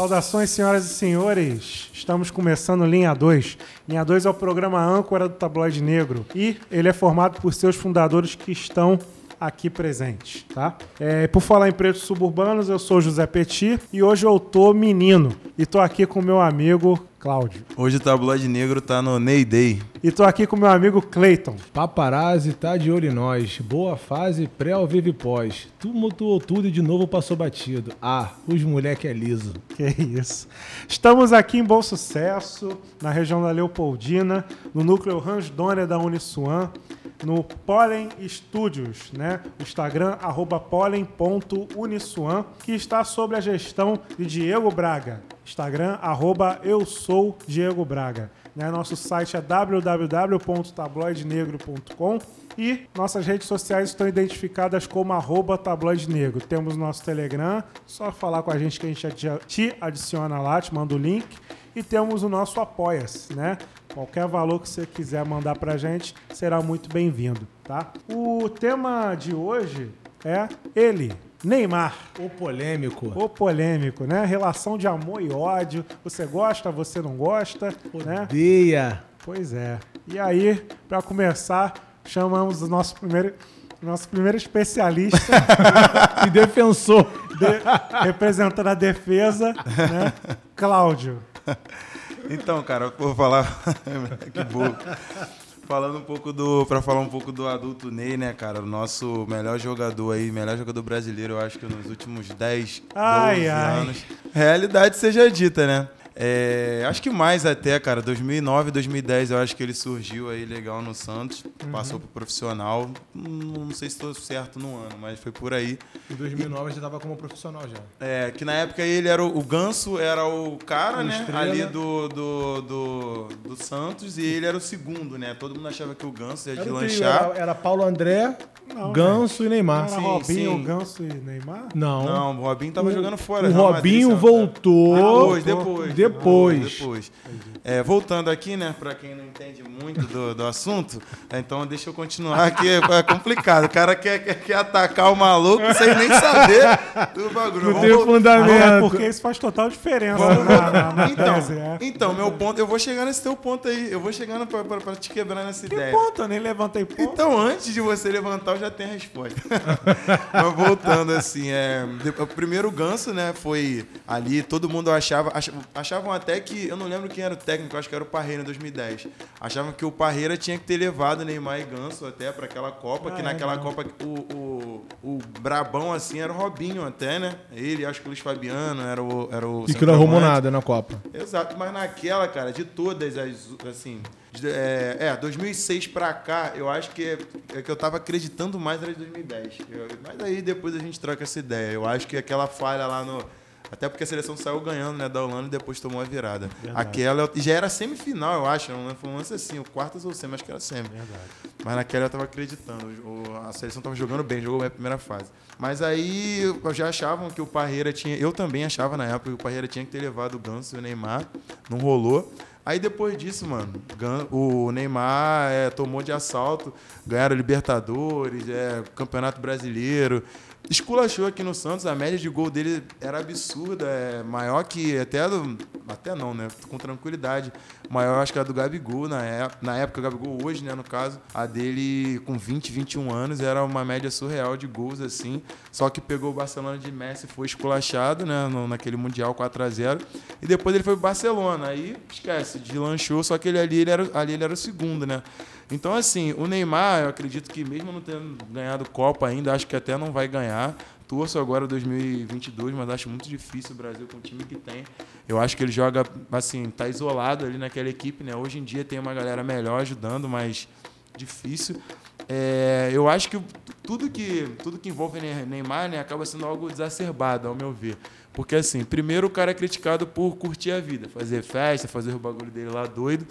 Saudações, senhoras e senhores. Estamos começando Linha 2. Linha 2 é o programa âncora do Tabloide Negro e ele é formado por seus fundadores que estão aqui presentes, tá? É, por falar em pretos suburbanos, eu sou José Petit e hoje eu tô menino e tô aqui com meu amigo Cláudio. Hoje o Tabloide Negro tá no Ney Day. E tô aqui com meu amigo Clayton. Paparazzi tá de olho em nós. Boa fase, pré ao vivo e pós. Tumultuou tudo e de novo passou batido. Ah, os moleque é liso. Que isso. Estamos aqui em Bom Sucesso, na região da Leopoldina, no núcleo Ransdônia da Uniswan, no Pollen Studios, né? O Instagram, pollen.uniswan, que está sob a gestão de Diego Braga. Instagram, arroba eu sou Diego Braga. Né? Nosso site é www.tabloidenegro.com e nossas redes sociais estão identificadas como arroba tabloidenegro. Temos nosso Telegram, só falar com a gente que a gente te adiciona lá, te manda o link. E temos o nosso Apoia-se, né? Qualquer valor que você quiser mandar pra gente será muito bem-vindo, tá? O tema de hoje é ele, Neymar. O polêmico. O polêmico, né? Relação de amor e ódio. Você gosta, você não gosta, né? Odeia. Pois é. E aí, para começar, chamamos o nosso primeiro nosso primeiro especialista e defensor de, representando a defesa, né? Cláudio. Então, cara, vou falar que bom falando um pouco do. Pra falar um pouco do adulto Ney, né, cara? O nosso melhor jogador aí, melhor jogador brasileiro, eu acho que nos últimos 10, ai, 12 ai. anos. Realidade seja dita, né? É, acho que mais até, cara. 2009, 2010, eu acho que ele surgiu aí legal no Santos. Uhum. Passou pro profissional. Não sei se estou certo no ano, mas foi por aí. Em 2009 e, já tava como profissional já. É, que na época ele era o, o Ganso, era o cara, o né? Estrela. Ali do, do, do, do, Santos e ele era o segundo, né? Todo mundo achava que o Ganso ia de lanchar. Era, era Paulo André, não, Ganso e Neymar. Era sim, Robinho, sim. Ganso e Neymar? Não. Não, o Robinho tava o, jogando fora. O Robinho Madrid, voltou. Depois, depois. Depois. Depois. É, voltando aqui, né, para quem não entende muito do, do assunto, então deixa eu continuar aqui, é complicado. O cara quer, quer, quer atacar o maluco sem nem saber do bagulho. Não tem fundamento. É porque isso faz total diferença. Vamos, na, na, na então, tese, é. então, meu ponto, eu vou chegar nesse teu ponto aí, eu vou chegando para te quebrar nessa que ideia. ponto? Eu nem levantei ponto. Então, antes de você levantar, eu já tenho a resposta. Mas voltando assim, é, o primeiro ganso, né, foi ali, todo mundo achava, achavam até que, eu não lembro quem era o técnico, acho que era o Parreira em 2010. Achavam que o Parreira tinha que ter levado Neymar e Ganso até para aquela Copa, ah, que é, naquela não. Copa o, o, o Brabão assim era o Robinho até, né? Ele, acho que o Luiz Fabiano era o era o E que não arrumou nada na Copa. Exato, mas naquela, cara, de todas as assim, é, é 2006 para cá, eu acho que é, que eu tava acreditando mais era de 2010. Eu, mas aí depois a gente troca essa ideia. Eu acho que aquela falha lá no até porque a seleção saiu ganhando né, da Holanda e depois tomou a virada. Verdade. Aquela já era semifinal, eu acho. Não foi um lance assim, o quartas ou semi, acho que era semi. Verdade. Mas naquela eu estava acreditando. O, a seleção estava jogando bem, jogou bem a primeira fase. Mas aí já achavam que o Parreira tinha. Eu também achava na época que o Parreira tinha que ter levado o Ganso e o Neymar. Não rolou. Aí depois disso, mano, o Neymar é, tomou de assalto, ganharam Libertadores, é, Campeonato Brasileiro esculachou aqui no Santos, a média de gol dele era absurda, é maior que até do, até não, né? Com tranquilidade. Maior acho que a do Gabigol na época, na época o Gabigol hoje, né, no caso, a dele com 20, 21 anos era uma média surreal de gols assim. Só que pegou o Barcelona de Messi, foi esculachado, né, no, naquele mundial 4 a 0, e depois ele foi pro Barcelona. Aí esquece, deslanchou, só que ele ali ele era ali ele era o segundo, né? Então, assim, o Neymar, eu acredito que mesmo não tendo ganhado Copa ainda, acho que até não vai ganhar. Torço agora 2022, mas acho muito difícil o Brasil com o time que tem. Eu acho que ele joga, assim, tá isolado ali naquela equipe, né? Hoje em dia tem uma galera melhor ajudando, mas difícil. É, eu acho que tudo que tudo que envolve Neymar né, acaba sendo algo exacerbado, ao meu ver. Porque, assim, primeiro o cara é criticado por curtir a vida, fazer festa, fazer o bagulho dele lá doido.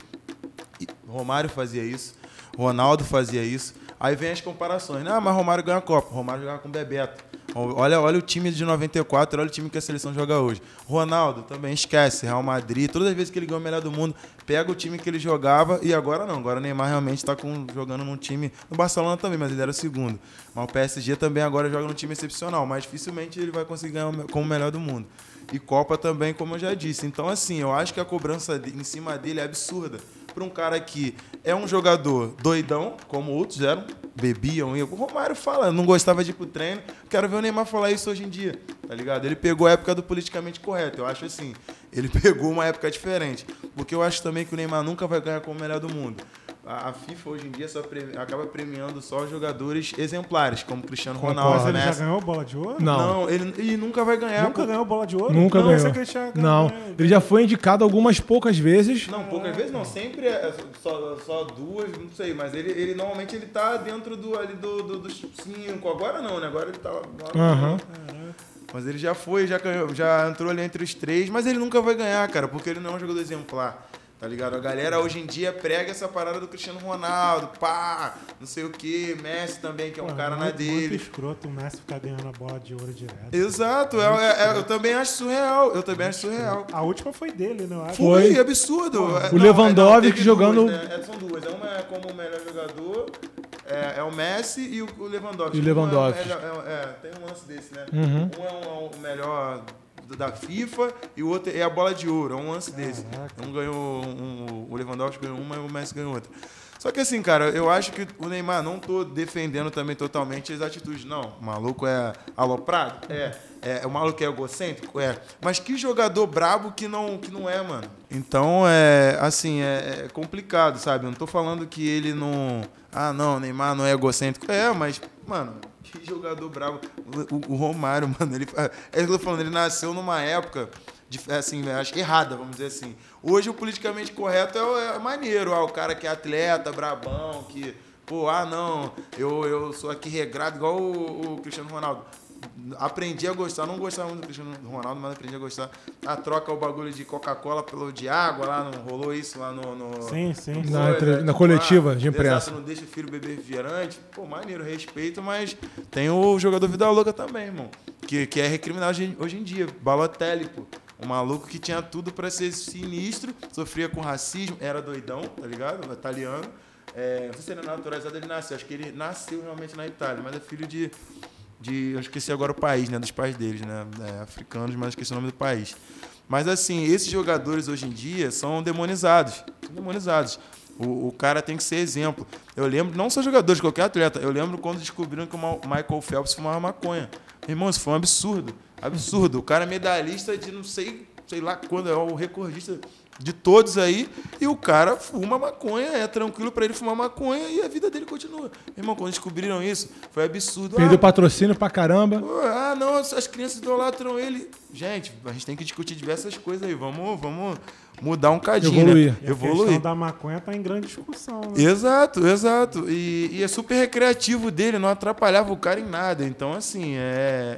E Romário fazia isso. Ronaldo fazia isso. Aí vem as comparações. Ah, mas Romário ganha a Copa. Romário jogava com Bebeto. Olha, olha o time de 94, olha o time que a seleção joga hoje. Ronaldo também esquece, Real Madrid, todas as vezes que ele ganhou o melhor do mundo, pega o time que ele jogava e agora não. Agora o Neymar realmente está jogando num time. No Barcelona também, mas ele era o segundo. Mas o PSG também agora joga num time excepcional, mas dificilmente ele vai conseguir ganhar como o melhor do mundo. E Copa também, como eu já disse. Então, assim, eu acho que a cobrança em cima dele é absurda para um cara que é um jogador doidão, como outros eram, bebiam. E o Romário fala, não gostava de ir pro treino. Quero ver o Neymar falar isso hoje em dia, tá ligado? Ele pegou a época do politicamente correto. Eu acho assim, ele pegou uma época diferente. Porque eu acho também que o Neymar nunca vai ganhar como o melhor do mundo a, FIFA hoje em dia só pre, acaba premiando só jogadores exemplares, como Cristiano Ronaldo. Mas ele já ganhou bola de ouro? Não. Não, ele, ele nunca vai ganhar. Nunca ganhou bola de ouro? Nunca não, ganhou. Não, ele já foi indicado algumas poucas vezes. Não, poucas vezes não, sempre é só, só duas, não sei, mas ele, ele normalmente ele tá dentro do, ali do, do, dos cinco. Agora não, né? Agora ele tá lá. Uhum. Mas ele já foi, já, ganhou, já entrou ali entre os três, mas ele nunca vai ganhar, cara, porque ele não é um jogador exemplar. Tá ligado? A galera hoje em dia prega essa parada do Cristiano Ronaldo, pá, não sei o que, Messi também, que é um Pô, cara muito, na dele. Muito escroto o Messi ficar ganhando a bola de ouro direto. Exato, é, é, é, eu também acho surreal. Eu também acho surreal. A última foi dele, não é? Foi, absurdo. O não, Lewandowski jogando. Duas, né? São duas. Uma é como o melhor jogador, é, é o Messi e o Lewandowski. E o Lewandowski. É, tem um lance desse, né? Uhum. Um é o um, melhor da FIFA e o outro é a bola de ouro. É um lance desse. Um ganhou um, o Lewandowski ganhou uma e o Messi ganhou outra. Só que assim, cara, eu acho que o Neymar, não tô defendendo também totalmente as atitudes. Não, o maluco é aloprado? É. é. O maluco é egocêntrico? É. Mas que jogador brabo que não, que não é, mano. Então, é assim, é, é complicado, sabe? Eu não tô falando que ele não... Ah, não, o Neymar não é egocêntrico. É, mas, mano, que jogador bravo. O, o, Romário, mano, ele. É o que eu tô falando, ele nasceu numa época. De, assim, acho errada, vamos dizer assim. Hoje o politicamente correto é, é maneiro, ah, o cara que é atleta, brabão, que, pô, ah não, eu, eu sou aqui regrado, igual o, o Cristiano Ronaldo aprendi a gostar, não gostava muito do Cristiano Ronaldo, mas aprendi a gostar. A troca o bagulho de Coca-Cola pelo de água lá, não rolou isso lá no. no sim, sim. No na, entre, na coletiva de imprensa. Exato, não deixa o filho beber refrigerante. Pô, maneiro, respeito, mas tem o jogador Vida Louca também, irmão. Que, que é recriminado hoje, hoje em dia. Balotelli, pô. Um maluco que tinha tudo para ser sinistro, sofria com racismo, era doidão, tá ligado? Italiano. É, não sei se ele é naturalizado, ele nasceu. Acho que ele nasceu realmente na Itália, mas é filho de de. Eu esqueci agora o país, né? Dos pais deles, né? É, africanos, mas esqueci o nome do país. Mas assim, esses jogadores hoje em dia são demonizados. São demonizados. O, o, cara tem que ser exemplo. Eu lembro, não só jogadores, qualquer atleta, eu lembro quando descobriram que o Michael Phelps fumava maconha. Irmão, isso foi um absurdo. Absurdo. O cara é medalhista de não sei, sei lá quando, é o recordista de todos aí, e o cara fuma maconha, é tranquilo para ele fumar maconha e a vida dele continua. Irmão, quando descobriram isso, foi absurdo. Perdeu ah, patrocínio pra caramba. Ah, não, as crianças idolatram ele. Gente, a gente tem que discutir diversas coisas aí. Vamos, vamos mudar um cadinho. Evoluir. Né? E a Evoluir. questão da maconha tá em grande discussão. Né? Exato, exato. E, e, é super recreativo dele, não atrapalhava o cara em nada. Então, assim, é,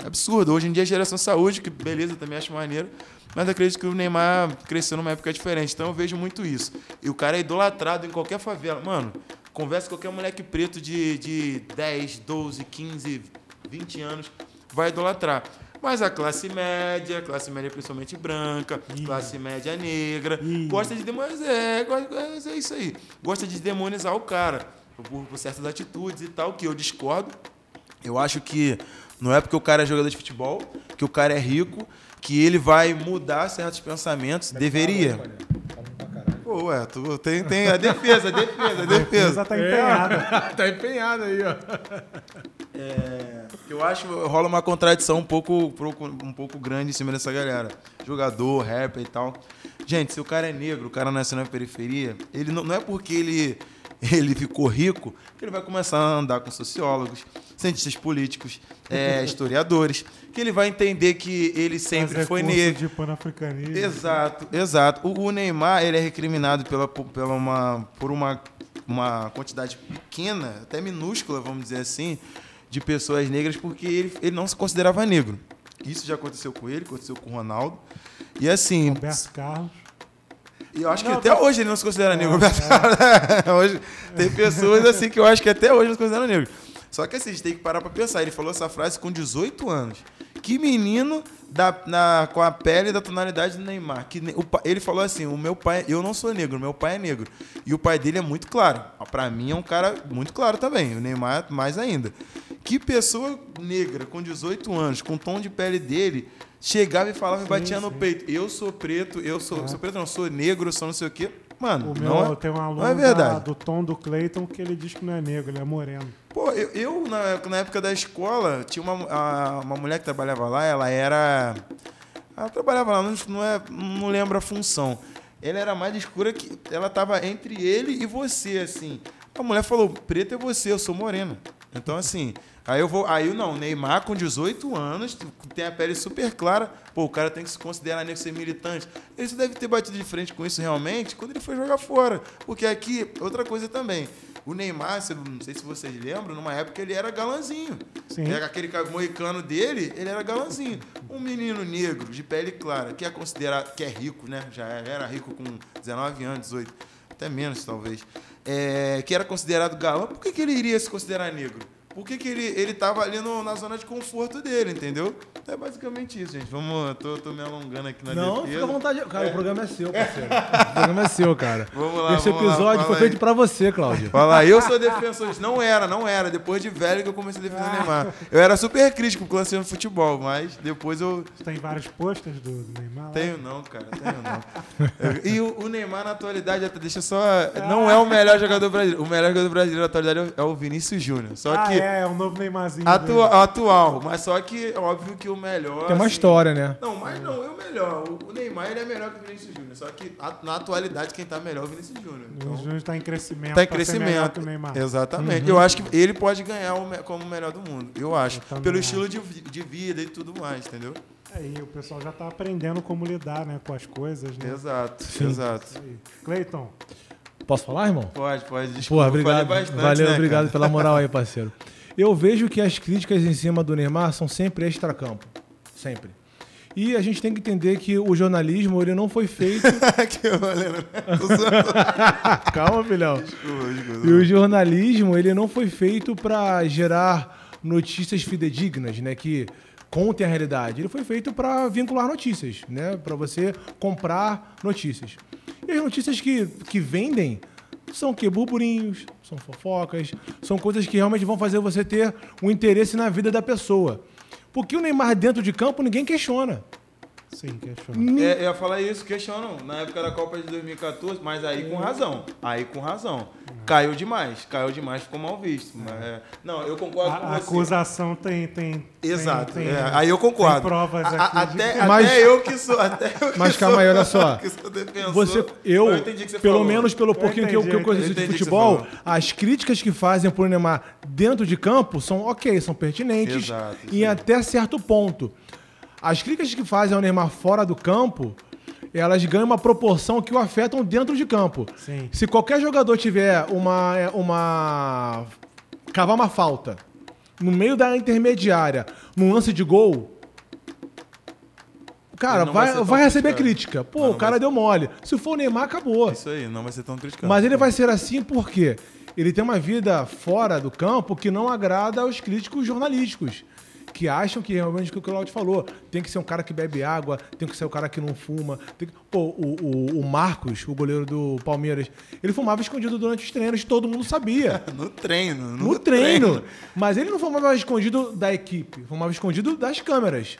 é absurdo. Hoje em dia a geração saúde, que beleza, também acho maneiro. Mas acredito que o Neymar cresceu numa época diferente. Então eu vejo muito isso. E o cara é idolatrado em qualquer favela. Mano, conversa com qualquer moleque preto de, de 10, 12, 15, 20 anos, vai idolatrar. Mas a classe média, classe média principalmente branca, Ih. classe média negra, Ih. gosta de demonizar. É, é, é isso aí. Gosta de demonizar o cara por, por certas atitudes e tal, que eu discordo. Eu acho que não é porque o cara é jogador de futebol, que o cara é rico que ele vai mudar certos pensamentos. Deveria. Pô, ué, tu tem, tem a defesa, a defesa, a defesa. tá empenhada. É, tá empenhada aí, ó. É, eu acho rola uma contradição um pouco, um pouco grande em cima dessa galera. Jogador, rapper e tal. Gente, se o cara é negro, o cara nasceu na periferia, ele não, não é porque ele ele ficou rico, que ele vai começar a andar com sociólogos, cientistas políticos, é, historiadores, que ele vai entender que ele sempre foi negro. de panafricanismo. Exato, exato. O, o, Neymar ele é recriminado pela, pela uma, por uma, uma quantidade pequena, até minúscula, vamos dizer assim, de pessoas negras, porque ele, ele não se considerava negro. Isso já aconteceu com ele, aconteceu com o Ronaldo. E assim. Roberto Carlos. E eu acho não, que até não. hoje ele não se considera negro. É, é. hoje, tem pessoas assim que eu acho que até hoje não se consideram negro. Só que assim, a gente tem que parar pra pensar. Ele falou essa frase com 18 anos. Que menino da, na, com a pele da tonalidade do Neymar. Que, o, ele falou assim: o meu pai, eu não sou negro, meu pai é negro. E o pai dele é muito claro. Pra mim é um cara muito claro também. O Neymar mais ainda. Que pessoa negra com 18 anos, com o tom de pele dele, chegava e falava e batia sim. no peito. Eu sou preto, eu sou, é. sou preto, não, sou negro, sou não sei o quê. Mano, o meu, não é, tem um aluno não é verdade. Da, do tom do Cleiton que ele diz que não é negro, ele é moreno. Pô, eu, eu na, na, época da escola, tinha uma, a, uma mulher que trabalhava lá, ela era. Ela trabalhava lá, não, não, é, não lembro a função. Ela era mais escura que. Ela tava entre ele e você, assim. A mulher falou: preto é você, eu sou morena. Então, assim, Aí eu vou. Aí não, Neymar com 18 anos, tem a pele super clara. Pô, o cara tem que se considerar negro ser militante. Ele deve ter batido de frente com isso realmente quando ele foi jogar fora. Porque aqui, outra coisa também. O Neymar, não sei se vocês lembram, numa época ele era galanzinho. Sim. Aquele moicano dele, ele era galanzinho. Um menino negro, de pele clara, que é considerado, que é rico, né? Já era rico com 19 anos, 18, até menos talvez. É, que era considerado galã, por que, que ele iria se considerar negro? Por que, que ele, ele tava ali no, na zona de conforto dele, entendeu? É basicamente isso, gente. Vamos, tô, tô me alongando aqui na Não, defesa. fica à vontade. Cara, é. o programa é seu, parceiro. o programa é seu, cara. Vamos lá, Esse vamos episódio lá, foi feito pra você, Cláudio. Fala eu sou defensor. Não era, não era. Depois de velho que eu comecei a defender o Neymar. Eu era super crítico com o lance no futebol, mas depois eu... Você tem vários posters do Neymar? Tenho não, cara. Tenho não. e o, o, Neymar, na atualidade, deixa só... Não é o melhor jogador brasileiro. O melhor jogador brasileiro na atualidade é o Vinícius Júnior. Só ah, que... é, é o novo Neymar Atua, atual, mas só que é óbvio que o melhor. Tem uma assim, história, né? Não, mas não, é o melhor. O Neymar ele é melhor que o Vinícius Júnior. Só que na atualidade quem tá melhor é o Vinícius Júnior. Então, o Vinícius Júnior tá em crescimento. Tá em crescimento. Exatamente. Uhum. Eu acho que ele pode ganhar como o melhor do mundo. Eu acho. Eu pelo estilo de, de vida e tudo mais, entendeu? Aí o pessoal já tá aprendendo como lidar né, com as coisas, né? Exato, Sim. exato. Cleiton. Posso falar, irmão? Pode, pode. Desculpa, Pô, obrigado. Bastante, Valeu, né, obrigado cara? pela moral aí, parceiro. Eu vejo que as críticas em cima do Neymar são sempre extracampo. Sempre. E a gente tem que entender que o jornalismo ele não foi feito. que Calma, filhão. Desculpa, desculpa. E o jornalismo ele não foi feito para gerar notícias fidedignas, né? Que contem a realidade. Ele foi feito para vincular notícias, né? Para você comprar notícias. E as notícias que, que vendem são que burburinhos, são fofocas, são coisas que realmente vão fazer você ter um interesse na vida da pessoa. Porque o Neymar dentro de campo ninguém questiona. Sim, questionam. É, eu ia falar isso, questionam. Na época da Copa de 2014, mas aí com razão. Aí com razão. Caiu demais, caiu demais, ficou mal visto. Mas, é, não, eu concordo a, com a você. acusação tem. tem Exato. Tem, é, aí eu concordo. Tem provas a, aqui. até, de... Mas- até eu que sou. Até eu que Mas sou, calma aí, olha só. que sou defensor, Você, eu, entendi que você pelo falou. menos pelo pouquinho que eu, que eu entendi, conheço eu de entendi futebol, as críticas que fazem pro Neymar dentro de campo são ok, são pertinentes Exato, em sim. até certo ponto. As críticas que fazem ao Neymar fora do campo, elas ganham uma proporção que o afetam dentro de campo. Sim. Se qualquer jogador tiver uma uma cavar uma falta no meio da intermediária, num lance de gol, cara, vai vai, vai receber criticado. crítica. Pô, Não, o não cara vai deu mole. Se for o Neymar, acabou. Isso aí, não vai ser tão criticado. Mas ele vai ser assim porque ele tem uma vida fora do campo que não agrada aos críticos jornalísticos. Que acham que realmente o que o Claudio falou. Tem que ser um cara que bebe água, tem que ser um cara que não fuma. Que... Pô, o, o, o Marcos, o goleiro do Palmeiras, ele fumava escondido durante os treinos, todo mundo sabia. No treino. No, No treino. Mas ele não fumava escondido da equipe, fumava escondido das câmeras.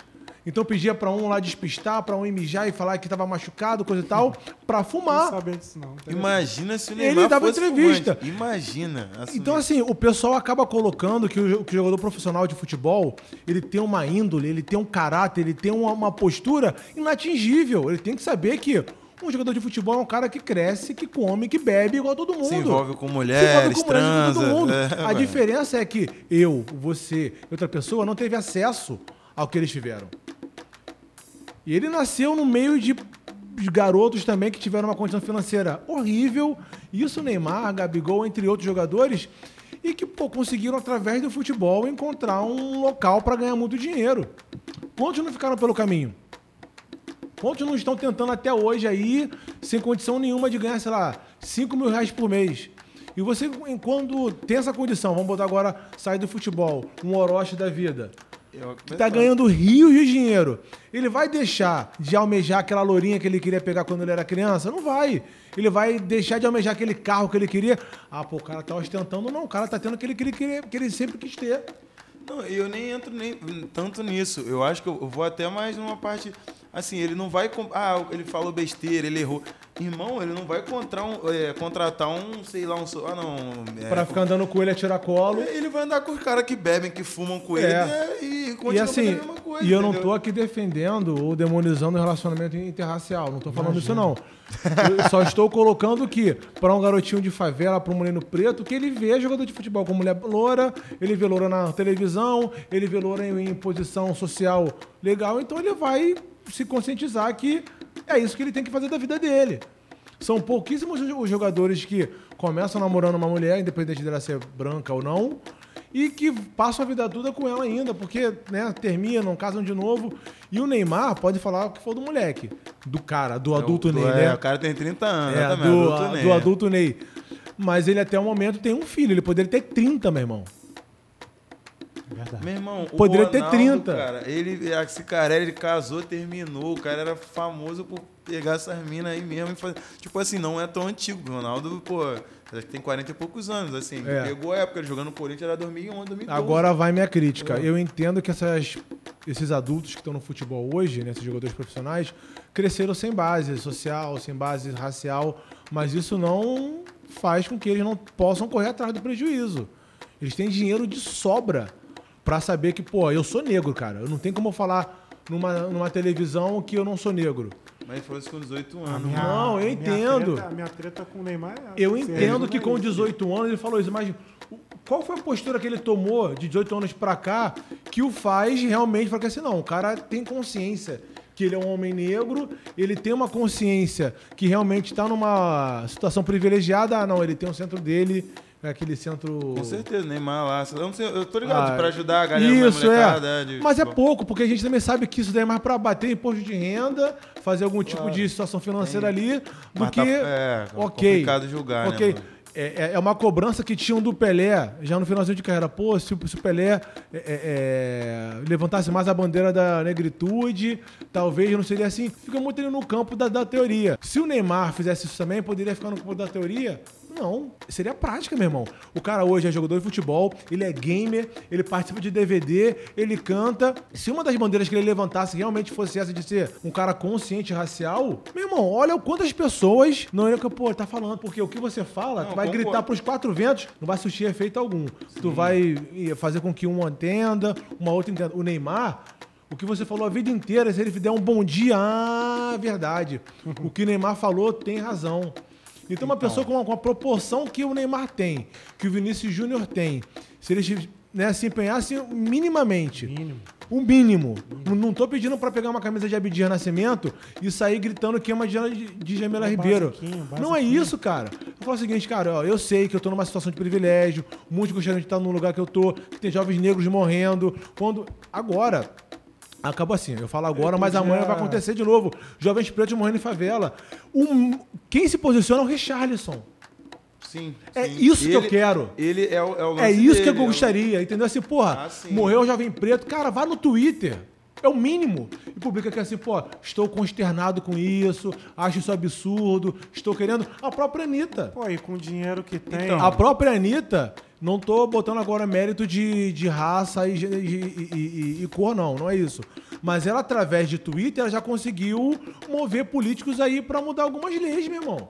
Então pedia pra um lá despistar, pra um mijar e falar que tava machucado, coisa e tal, pra Não fumar. saber disso, não. Imagina se o Ele Neymar dava fosse entrevista. fumante. Imagina. assumir. Então, assim, o pessoal acaba colocando que o, que o jogador profissional de futebol, ele tem uma índole, ele tem um caráter, ele tem uma, uma postura inatingível. Ele tem que saber que um jogador de futebol é um cara que cresce, que come, que bebe igual a todo mundo. Se envolve com Se mulheres, envolve com mulheres todo mundo. É, a diferença é que eu, você e outra pessoa não teve acesso ao que eles tiveram. E ele nasceu no meio de garotos também que tiveram uma condição financeira horrível. Isso Neymar, Gabigol, entre outros jogadores. E que pô, conseguiram, através do futebol, encontrar um local para ganhar muito dinheiro. Quantos não ficaram pelo caminho? Quantos não estão tentando até hoje aí, sem condição nenhuma de ganhar, sei lá, 5 mil reais por mês? E você, quando tem essa condição, vamos botar agora, sair do futebol, um Orochi da vida, que tá ganhando rios de dinheiro, ele vai deixar de almejar aquela lourinha que ele queria pegar quando ele era criança? Não vai. Ele vai deixar de almejar aquele carro que ele queria. Ah, pô, o cara tá ostentando. Não, o cara tá tendo aquele que ele, queria, que ele sempre quis ter. Não, eu nem entro nem tanto nisso. Eu acho que eu vou até mais numa parte. Assim, ele não vai. Ah, ele falou besteira, ele errou. Irmão, ele não vai contratar um, é, contratar um, sei lá, um. Ah, não. É, pra ficar andando com ele a tirar colo. É, ele vai andar com os caras que bebem, que fumam com ele é. e continua e assim, a mesma coisa. E eu entendeu? não tô aqui defendendo ou demonizando o relacionamento interracial. Não tô falando Imagina. isso, não. Eu só estou colocando que, para um garotinho de favela, para um menino preto, que ele vê jogador de futebol com mulher loura, ele vê loura na televisão, ele vê loura em, em posição social legal, então ele vai se conscientizar que é isso que ele tem que fazer da vida dele. São pouquíssimos os jogadores que começam namorando uma mulher, independente dela ser branca ou não, e que passam a vida toda com ela ainda, porque né, terminam, casam de novo. E o Neymar pode falar o que for do moleque, do cara, do é adulto Ney, né? É, o cara tem 30 anos, é, também, do, adulto Ney. do adulto Ney. Mas ele até o momento tem um filho, ele poderia ter 30, meu irmão. Verdade. Meu irmão, poderia Ronaldo, ter 30. Cara, ele, esse cara, ele casou, terminou, o cara era famoso por pegar essas minas aí mesmo e fazer. Tipo assim, não é tão antigo. O Ronaldo, pô, tem 40 e poucos anos, assim. É. Pegou a época, jogando no Corinthians era 2011, 2012. Agora vai minha crítica. É. Eu entendo que essas, esses adultos que estão no futebol hoje, né, esses jogadores profissionais, cresceram sem base social, sem base racial, mas isso não faz com que eles não possam correr atrás do prejuízo. Eles têm dinheiro de sobra para saber que, pô, eu sou negro, cara. Eu não tenho como falar numa, numa televisão que eu não sou negro. Mas foi com 18 anos. Minha, não, eu entendo. Minha treta, minha treta com o Neymar é Eu entendo que com 18 anos ele falou isso, mas qual foi a postura que ele tomou de 18 anos para cá que o faz realmente falar assim, não, o cara tem consciência que ele é um homem negro, ele tem uma consciência que realmente está numa situação privilegiada, ah, não, ele tem um centro dele, é aquele centro. Com certeza, Neymar lá. Eu, não sei, eu tô ligado, ah, pra ajudar a galera isso, é. De, Mas tipo... é pouco, porque a gente também sabe que isso daí é mais pra bater imposto de renda, fazer algum tipo claro. de situação financeira Tem. ali, do Mas que. Tá, é, ok. complicado julgar, ok. né? É, é, é uma cobrança que tinham do Pelé, já no finalzinho de carreira. Pô, se, se o Pelé é, é, é, levantasse mais a bandeira da negritude, talvez não seria assim. Fica muito ali no campo da, da teoria. Se o Neymar fizesse isso também, poderia ficar no campo da teoria? Não, seria prática, meu irmão. O cara hoje é jogador de futebol, ele é gamer, ele participa de DVD, ele canta. Se uma das bandeiras que ele levantasse realmente fosse essa de ser um cara consciente racial, meu irmão, olha quantas pessoas não iam que, pô, tá falando, porque o que você fala, não, tu vai concordo. gritar pros quatro ventos, não vai surtir efeito algum. Sim. Tu vai fazer com que um entenda, uma outra entenda. O Neymar, o que você falou a vida inteira, se ele der um bom dia, ah, verdade. o que Neymar falou tem razão. Então, uma pessoa com a, com a, proporção que o Neymar tem, que o Vinícius Júnior tem, se eles né, se empenhassem minimamente, mínimo. um mínimo, mínimo. não estou pedindo para pegar uma camisa de Abdias Nascimento e sair gritando que é uma de, de Jamila Ribeiro. Não é isso, cara. Eu falo o seguinte, cara, ó, eu sei que eu estou numa situação de privilégio, muitos gostariam de estar no lugar que eu estou, que tem jovens negros morrendo. Quando Agora, Acabou assim, eu falo agora, mas amanhã vai acontecer de novo. Jovens pretos morrendo em favela. Um, quem se posiciona é o Richarlison. Sim. É sim. isso ele, que eu quero. Ele é o, é o É isso dele, que eu gostaria, é o... entendeu? Assim, porra, ah, morreu o jovem preto. Cara, vá no Twitter. É o mínimo. E publica que assim, pô, estou consternado com isso, acho isso absurdo, estou querendo. A própria Anitta. Pô, e com o dinheiro que tem. Então, a própria Anitta, não tô botando agora mérito de, de raça e, e, e, e, cor, não, não é isso. Mas ela, através de Twitter, ela já conseguiu mover políticos aí para mudar algumas leis, meu irmão.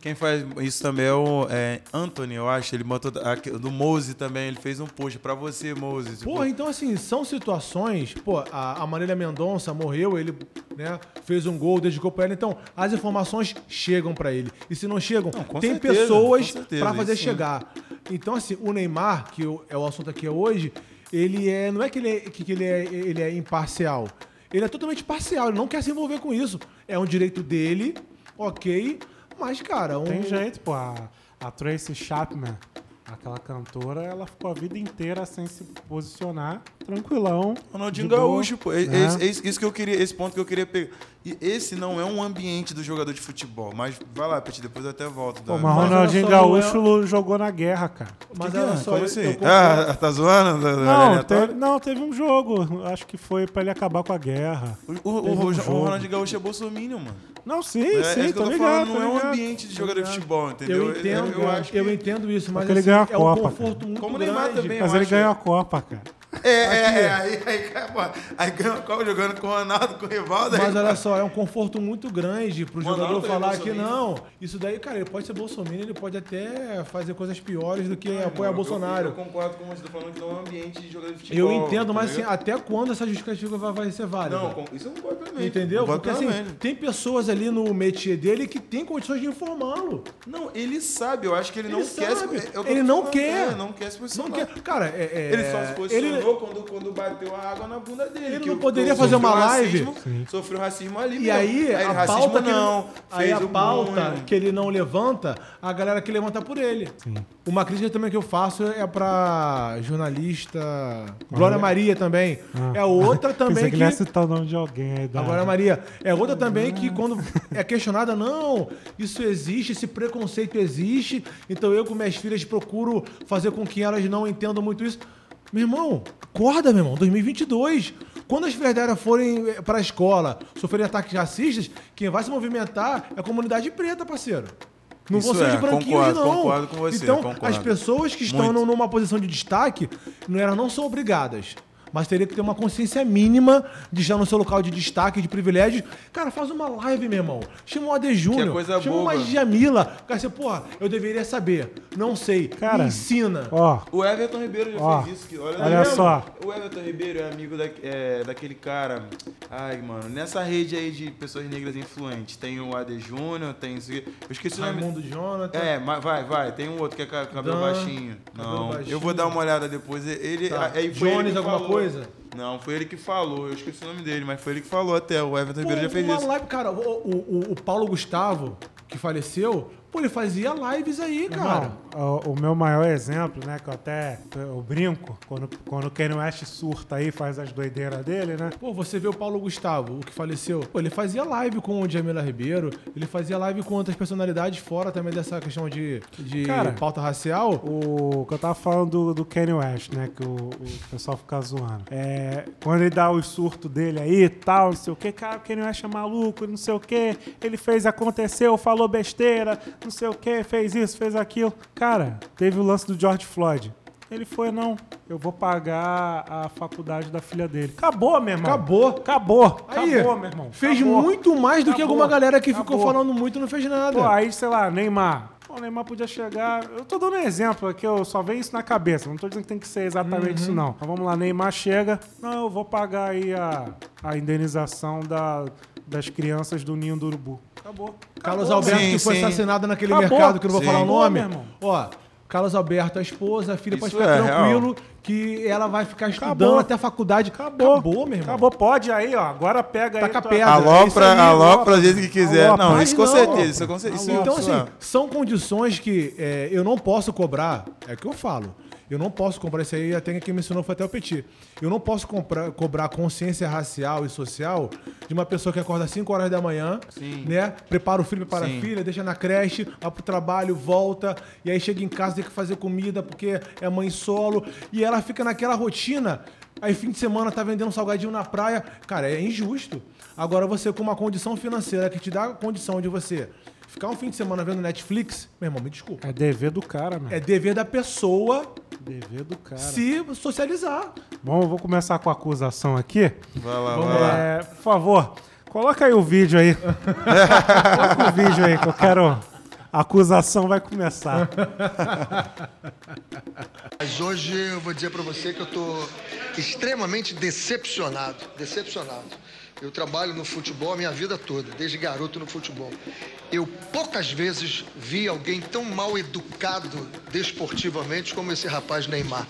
Quem faz isso também é o é, Anthony, eu acho. Ele botou. Do Mose também, ele fez um post pra você, Mose. Tipo... Porra, então assim, são situações. Pô, a, a Marília Mendonça morreu, ele né, fez um gol, dedicou pra ela. Então, as informações chegam pra ele. E se não chegam, não, tem certeza, pessoas para fazer isso, chegar. Então, assim, o Neymar, que é o assunto aqui hoje, ele é. Não é que ele é, que ele é, ele é imparcial. Ele é totalmente parcial, ele não quer se envolver com isso. É um direito dele, ok mas, cara. Um... Tem jeito, pô. A, a Tracy Chapman, aquela cantora, ela ficou a vida inteira sem se posicionar, tranquilão. Ronaldinho Gaúcho, pô. É, é, é, isso que eu queria, esse ponto que eu queria pegar. E esse não é um ambiente do jogador de futebol. Mas vai lá, Petit, depois eu até volto. Pô, mas Ronaldinho Gaúcho jogou na guerra, cara. Mas Que olha é? só, Como assim? eu Ah, tá zoando? Não teve, não, teve um jogo. Acho que foi pra ele acabar com a guerra. O, o, o, um o. Ronaldinho Gaúcho é bolsominion, mano. Não, sim, É, sim, é isso que tô eu tô ligado, falando, tô não é um ambiente de jogador de futebol, entendeu? Eu entendo, eu, acho que... eu entendo isso, mas Porque ele assim, ganhou a é um Copa, conforto muito Como o grande. Neymar também, Mas eu ele acho. ganhou a Copa, cara. É, é, é, aí, aí, cara, aí ganhou a Copa jogando com o Ronaldo, com o Rivaldo. aí- Mas olha só, é um conforto muito grande pro Ronaldo jogador é falar que não. Isso daí, cara, ele pode ser bolsominion, ele pode até fazer coisas piores do que apoiar Eu- Bolsonaro. Eu, concordo com você, tô falando que não é um ambiente de jogador de Eu, futebol. entendo, tá mas assim, até quando essa justificativa vai, vai ser válida? Não, isso eu concordo também. Entendeu? Porque assim, tem pessoas ali no métier dele que tem condições de informá-lo. Não, ele sabe, eu acho que ele, Ele não quer sabe. se... é o que Ele eu não quer. é, não quer se Não posicionar. quer. Cara, é. é- Ele só se posicionou ele- quando, quando bateu a água na bunda dele. Ele que não poderia fazer uma live? racismo, Sofreu racismo ali E mesmo. aí, ele, a racismo pauta, que não. ele, aí fez a pauta que ele não levanta, a galera que levanta por ele. Uma crítica também que eu faço é pra jornalista Glória Maria também. É outra também que que... ele ia citar o nome de alguém aí. Da... Glória Maria. É outra também que quando é questionada, não, isso existe, esse preconceito existe, então eu com minhas filhas procuro fazer com que elas não entendam muito isso. Meu irmão, acorda, meu irmão, 2022. Quando as dela forem eh, pra escola, sofrerem ataques racistas, quem vai se movimentar é a comunidade preta, parceiro. Não vão Isso ser é, de branquinhos, concordo, não. concordo com você, Então, concordo. as pessoas que estão Muito. numa posição de destaque, não, elas não são obrigadas. Mas teria que ter uma consciência mínima de estar no seu local de destaque, de privilégio. Cara, faz uma live, meu irmão. Chama o AD Júnior. coisa chama boba. uma Djamila. Cara, você, porra, eu deveria saber. Não sei. Cara, Me ensina. Ó, O Everton Ribeiro já Ó, fez isso. Que, olha olha mesmo. só. O Everton Ribeiro é amigo da, é, daquele cara. Ai, mano, nessa rede aí de pessoas negras influentes. Tem o AD Júnior, tem. isso aqui. Eu esqueci o nome. Raimundo Jonathan. É, mas vai, vai. Tem um outro que é ca- cabelo Dan, baixinho. cabelo Não, baixinho. eu vou dar uma olhada depois. Ele, Tá. aí foi ele Jones que alguma falou. Coisa? Não, foi ele que falou. Eu esqueci o nome dele, mas foi ele que falou até. O Everton Ribeiro já fez uma isso. live, cara, o, o- o Paulo Gustavo, que faleceu, pô, ele fazia lives aí, cara. Não, o, o meu maior exemplo, né, que eu até eu brinco, quando, quando o Kanye West surta aí, faz as doideiras dele, né? Pô, você vê o Paulo Gustavo, o que faleceu. Pô, ele fazia live com o Jamila Ribeiro, ele fazia live com outras personalidades fora também dessa questão de, de Cara, pauta racial. O que eu tava falando do, do Kanye West, né? Que o, o pessoal fica zoando. É, quando ele dá o surto dele aí e tal, não sei o que, cara, o Kanye West é maluco, não sei o que, ele fez, aconteceu, falou besteira, não sei o que, fez isso, fez aquilo. Cara, teve o lance do George Floyd. Ele foi, não, eu vou pagar a faculdade da filha dele. Acabou, meu irmão. Acabou. Acabou. Aí, Acabou, meu irmão. Fez Acabou. muito mais do que alguma galera que ficou Acabou. falando muito e não fez nada. Pô, aí, sei lá, Neymar. Pô, o Neymar podia chegar. Eu tô dando um exemplo aqui, eu só venho isso na cabeça. Não tô dizendo que tem que ser exatamente Uhum. isso, não. Então vamos lá, Neymar chega. Não, eu vou pagar aí a, a indenização da, das crianças do Ninho do Urubu. Acabou. Carlos Acabou, Alberto, Sim, que foi sim. assassinado naquele Acabou. mercado, que eu não vou Sim. falar o Acabou, nome. meu irmão. Ó, Carlos Alberto, a esposa, a filha, pode Isso ficar é tranquilo que ela vai ficar estudando Acabou. até a faculdade. Acabou. Acabou, meu irmão. Acabou, pode aí, ó. Agora pega aí. Taca tua- pedra. Alopra, aí, alopra do jeito que quiser. Alopra. Não, isso com não. certeza. Isso, com certeza. Isso, Então, assim, é. são condições que é, eu não posso cobrar. É o que eu falo. Eu não posso cobrar isso aí, até quem me ensinou foi até o Petit. Eu não posso comprar- cobrar consciência racial e social de uma pessoa que acorda às 5 horas da manhã, Sim. né? Prepara o filho para Sim. a filha, deixa na creche, vai pro trabalho, volta, e aí chega em casa tem que fazer comida porque é mãe solo, e ela fica naquela rotina. Aí fim de semana tá vendendo salgadinho na praia. Cara, é injusto. Agora você com uma condição financeira que te dá a condição de você ficar um fim de semana vendo Netflix, meu irmão, me desculpa. É dever do cara, meu. É dever da pessoa dever do cara. se socializar. Bom, eu vou começar com a acusação aqui. Vai lá, Vamos vai lá. É, por favor, coloca aí o vídeo aí. coloca o vídeo aí que eu quero. A acusação vai começar. Mas hoje eu vou dizer para você que eu estou extremamente decepcionado, decepcionado. Eu trabalho no futebol a minha vida toda, desde garoto no futebol. Eu poucas vezes vi alguém tão mal educado desportivamente como esse rapaz Neymar.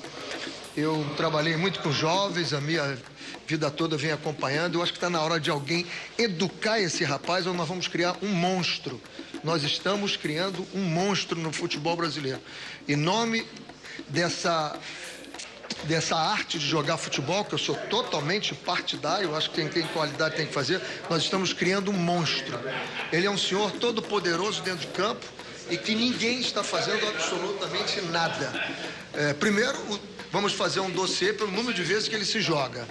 Eu trabalhei muito com jovens, a minha vida toda venho acompanhando. Eu acho que está na hora de alguém educar esse rapaz ou nós vamos criar um monstro. Nós estamos criando um monstro no futebol brasileiro. Em nome dessa dessa arte de jogar futebol, que eu sou totalmente partidário, acho que quem tem qualidade tem que fazer, nós estamos criando um monstro. Ele é um senhor todo poderoso dentro de campo e que ninguém está fazendo absolutamente nada. É, primeiro, vamos fazer um dossiê pelo número de vezes que ele se joga.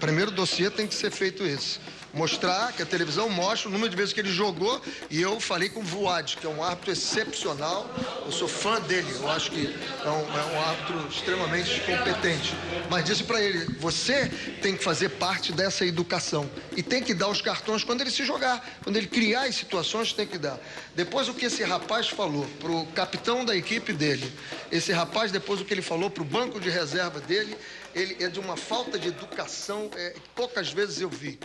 Primeiro dossiê tem que ser feito esse mostrar, que a televisão mostra o número de vezes que ele jogou. E eu falei com o Vuad, que é um árbitro excepcional. Eu sou fã dele, eu acho que é um, é um árbitro extremamente competente. Mas disse para ele: você tem que fazer parte dessa educação e tem que dar os cartões quando ele se jogar, quando ele criar as situações, tem que dar. Depois, o que esse rapaz falou para o capitão da equipe dele, esse rapaz, depois, o que ele falou para o banco de reserva dele, ele é de uma falta de educação é, que poucas vezes eu vi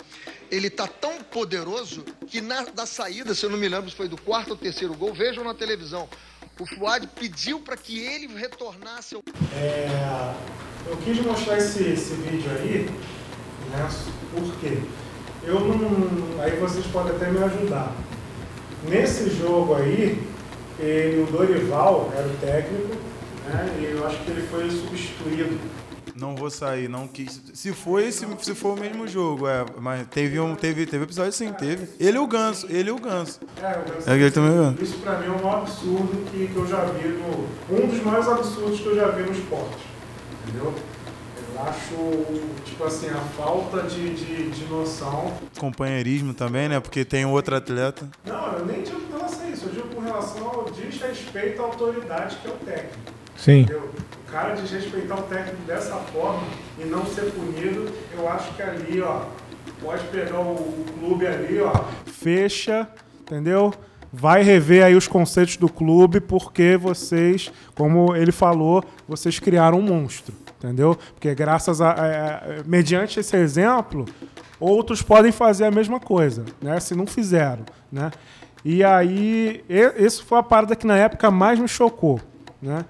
ele está tão poderoso que na da saída, se eu não me lembro se foi do quarto ou terceiro gol, vejam na televisão. O Fuad pediu para que ele retornasse. Ao... É, eu quis mostrar esse, esse vídeo aí, né? Por quê? Eu não. Aí vocês podem até me ajudar. Nesse jogo aí, ele, o Dorival era o técnico, né? E eu acho que ele foi substituído não vou sair, não quis. Se foi, se, se for o mesmo jogo, é. Mas teve um, teve, teve episódio sim, teve. Ele e o Ganso, ele e o Ganso. É, o Ganso. É, ele também é. Isso pra mim é o maior absurdo que, que eu já vi no. Um dos maiores absurdos que eu já vi no esporte. Entendeu? Eu acho, tipo assim, a falta de, de, de noção. Companheirismo também, né? Porque tem outro atleta. Não, eu nem digo com relação a isso, eu digo com relação ao desrespeito à autoridade que é o técnico. Sim. Entendeu? Cara desrespeitar o técnico dessa forma e não ser punido, eu acho que ali, ó, pode pegar o clube ali, ó, fecha, entendeu? Vai rever aí os conceitos do clube, porque vocês, como ele falou, vocês criaram um monstro, entendeu? Porque graças a, a mediante esse exemplo, outros podem fazer a mesma coisa, né? Se não fizeram, né? E aí, isso foi a parada que na época mais me chocou, né?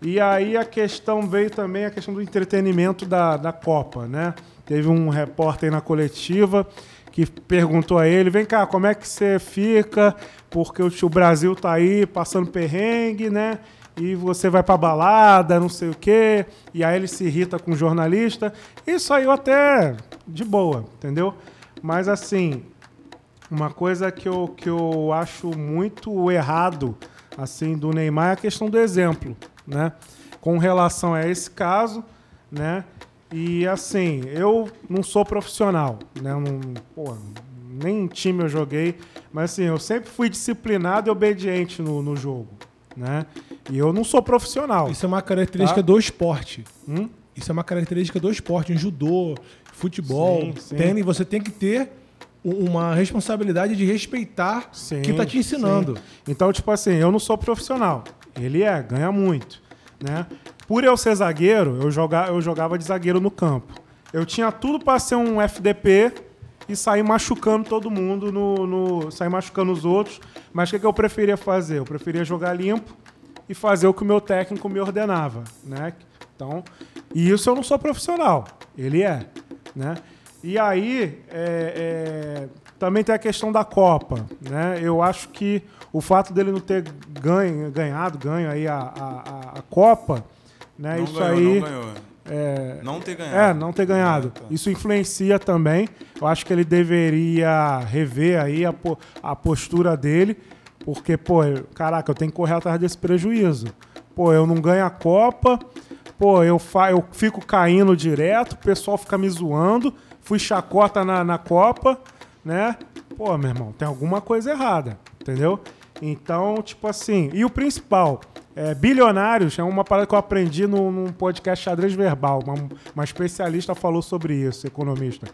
E aí a questão veio também a questão do entretenimento da, da Copa, né? Teve um repórter na coletiva que perguntou a ele, vem cá, como é que você fica? Porque o, Brasil tá aí passando perrengue, né? E você vai pra balada, não sei o quê. E aí ele se irrita com o jornalista. E saiu até de boa, entendeu? Mas assim, uma coisa que eu, que eu acho muito errado assim do Neymar é a questão do exemplo né? Com relação a esse caso, né? E assim, eu não sou profissional, né? não, pô, nem time eu joguei, mas assim, eu sempre fui disciplinado e obediente no, no jogo, né? E eu não sou profissional. Isso é uma característica tá? do esporte. Hum? Isso é uma característica do esporte, em judô, futebol, sim, sim. tênis, você tem que ter uma responsabilidade de respeitar sim, quem está te ensinando. Sim. Então, tipo assim, eu não sou profissional. Ele é, ganha muito. Né? Por eu ser zagueiro, eu, joga, eu jogava de zagueiro no campo. Eu tinha tudo para ser um FDP e sair machucando todo mundo, no, no sair machucando os outros. Mas o que, que eu preferia fazer? Eu preferia jogar limpo e fazer o que o meu técnico me ordenava. Né? Então, e isso eu não sou profissional. Ele é. Né? E aí, é, é, também tem a questão da Copa. Né? Eu acho que o fato dele não ter ganho, ganhado, ganho aí a, a, a Copa, né? Não isso ganhou, aí. Não, ganhou. É, não ter ganhado. É, não ter ganhado. Ah, tá. Isso influencia também. Eu acho que ele deveria rever aí a, a postura dele, porque, pô, caraca, eu tenho que correr atrás desse prejuízo. Pô, eu não ganho a Copa, pô, eu, fa eu fico caindo direto, o pessoal fica me zoando, fui chacota na, na Copa, né? Pô, meu irmão, tem alguma coisa errada, entendeu? Então, tipo assim, e o principal, é, bilionários é uma parada que eu aprendi no, num podcast xadrez verbal. Uma, uma, especialista falou sobre isso, economista.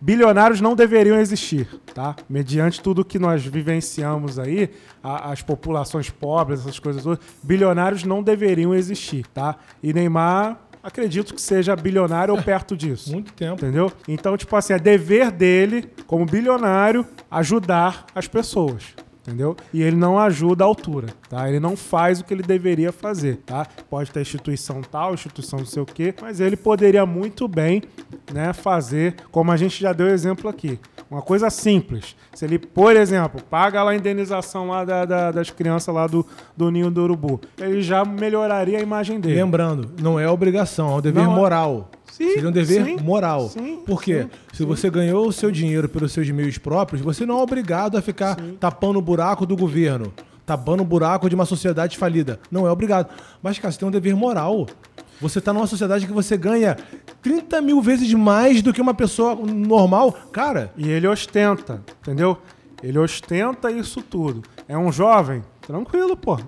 Bilionários não deveriam existir, tá? Mediante tudo que nós vivenciamos aí, a, as populações pobres, essas coisas todas, bilionários não deveriam existir, tá? E Neymar acredito que seja bilionário ou perto disso. Muito tempo. Entendeu? Então, tipo assim, é dever dele, como bilionário, ajudar as pessoas. Entendeu? E ele não ajuda a altura, tá? Ele não faz o que ele deveria fazer, tá? Pode ter instituição tal, instituição não sei o quê, mas ele poderia muito bem, né, fazer, como a gente já deu exemplo aqui. Uma coisa simples. Se ele, por exemplo, paga lá a indenização lá da, da, das crianças lá do, do ninho do urubu, ele já melhoraria a imagem dele. Lembrando, não é obrigação, é um dever Não, é- moral. Sim, Seria um dever sim, moral. sim, Por quê? sim, Se você ganhou o seu dinheiro pelos seus meios próprios, você não é obrigado a ficar tapando o buraco do governo, tapando o buraco de uma sociedade falida. Não é obrigado. Mas, cara, você tem um dever moral. Você está numa sociedade que você ganha 30 mil vezes mais do que uma pessoa normal. Cara, E ele ostenta, entendeu? Ele ostenta isso tudo. É um jovem? Tranquilo, pô.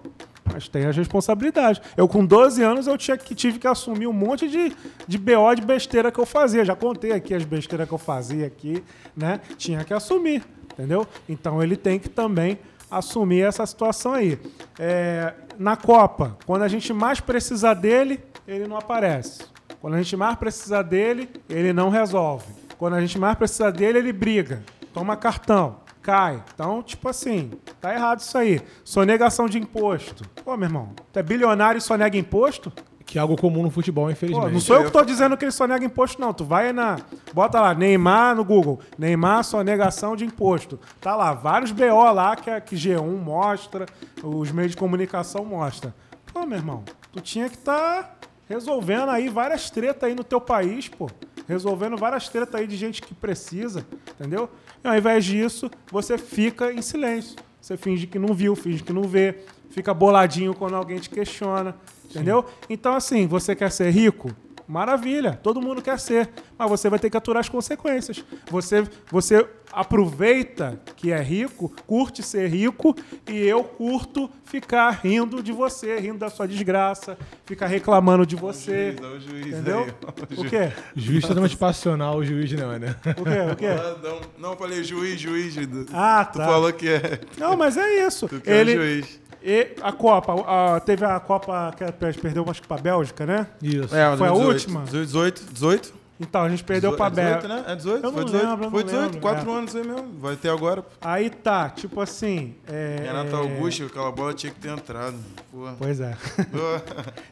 Mas tem as responsabilidades. Eu, com 12 anos, eu tinha que, tive que assumir um monte de, de BO de besteira que eu fazia. Já contei aqui as besteiras que eu fazia aqui, né? Tinha que assumir, entendeu? Então ele tem que também assumir essa situação aí. É, na Copa, quando a gente mais precisa dele, ele não aparece. Quando a gente mais precisa dele, ele não resolve. Quando a gente mais precisa dele, ele briga. Toma cartão. Cai. Então, tipo assim, tá errado isso aí. Sonegação de imposto. Pô, meu irmão, tu é bilionário e sonega imposto? que é algo comum no futebol, Pô, infelizmente. não sou eu que tô dizendo que ele sonega imposto, não. Tu vai na. Bota lá, Neymar no Google. Neymar sonegação de imposto. Tá lá, vários BO lá que, a- que G1 mostra, os meios de comunicação mostram. Pô, meu irmão, tu tinha que estar resolvendo aí várias tretas aí no teu país, pô. Resolvendo várias tretas aí de gente que precisa, entendeu? E ao invés disso, você fica em silêncio. Você finge que não viu, finge que não vê, fica boladinho quando alguém te questiona, entendeu? Então, assim, você quer ser rico? Maravilha, todo mundo quer ser, mas você vai ter que aturar as consequências. Você, você aproveita que é rico, curte ser rico, e eu curto ficar rindo de você, rindo da sua desgraça, ficar reclamando de você. Olha o juiz Entendeu? aí, o O juiz. quê? Juiz totalmente passional, o juiz não, né? O quê? O quê? Ah, Não, não, falei juiz, juiz. Ah, Tu tá. falou que é. Não, mas é isso. Tu que é o Ele, juiz. e a Copa, a- teve a Copa que a PS perdeu, acho que pra Bélgica, né? Isso. É, Foi a 18, última? 18, 18? Então, a gente perdeu pra 18, Bélgica. né? É 18? Eu não Foi 18? lembro, Foi não 18, lembro, 4 é. anos aí mesmo. Vai ter agora. Aí tá, tipo assim. É, Renato Augusto, aquela bola tinha que ter entrado. Porra. Pois é.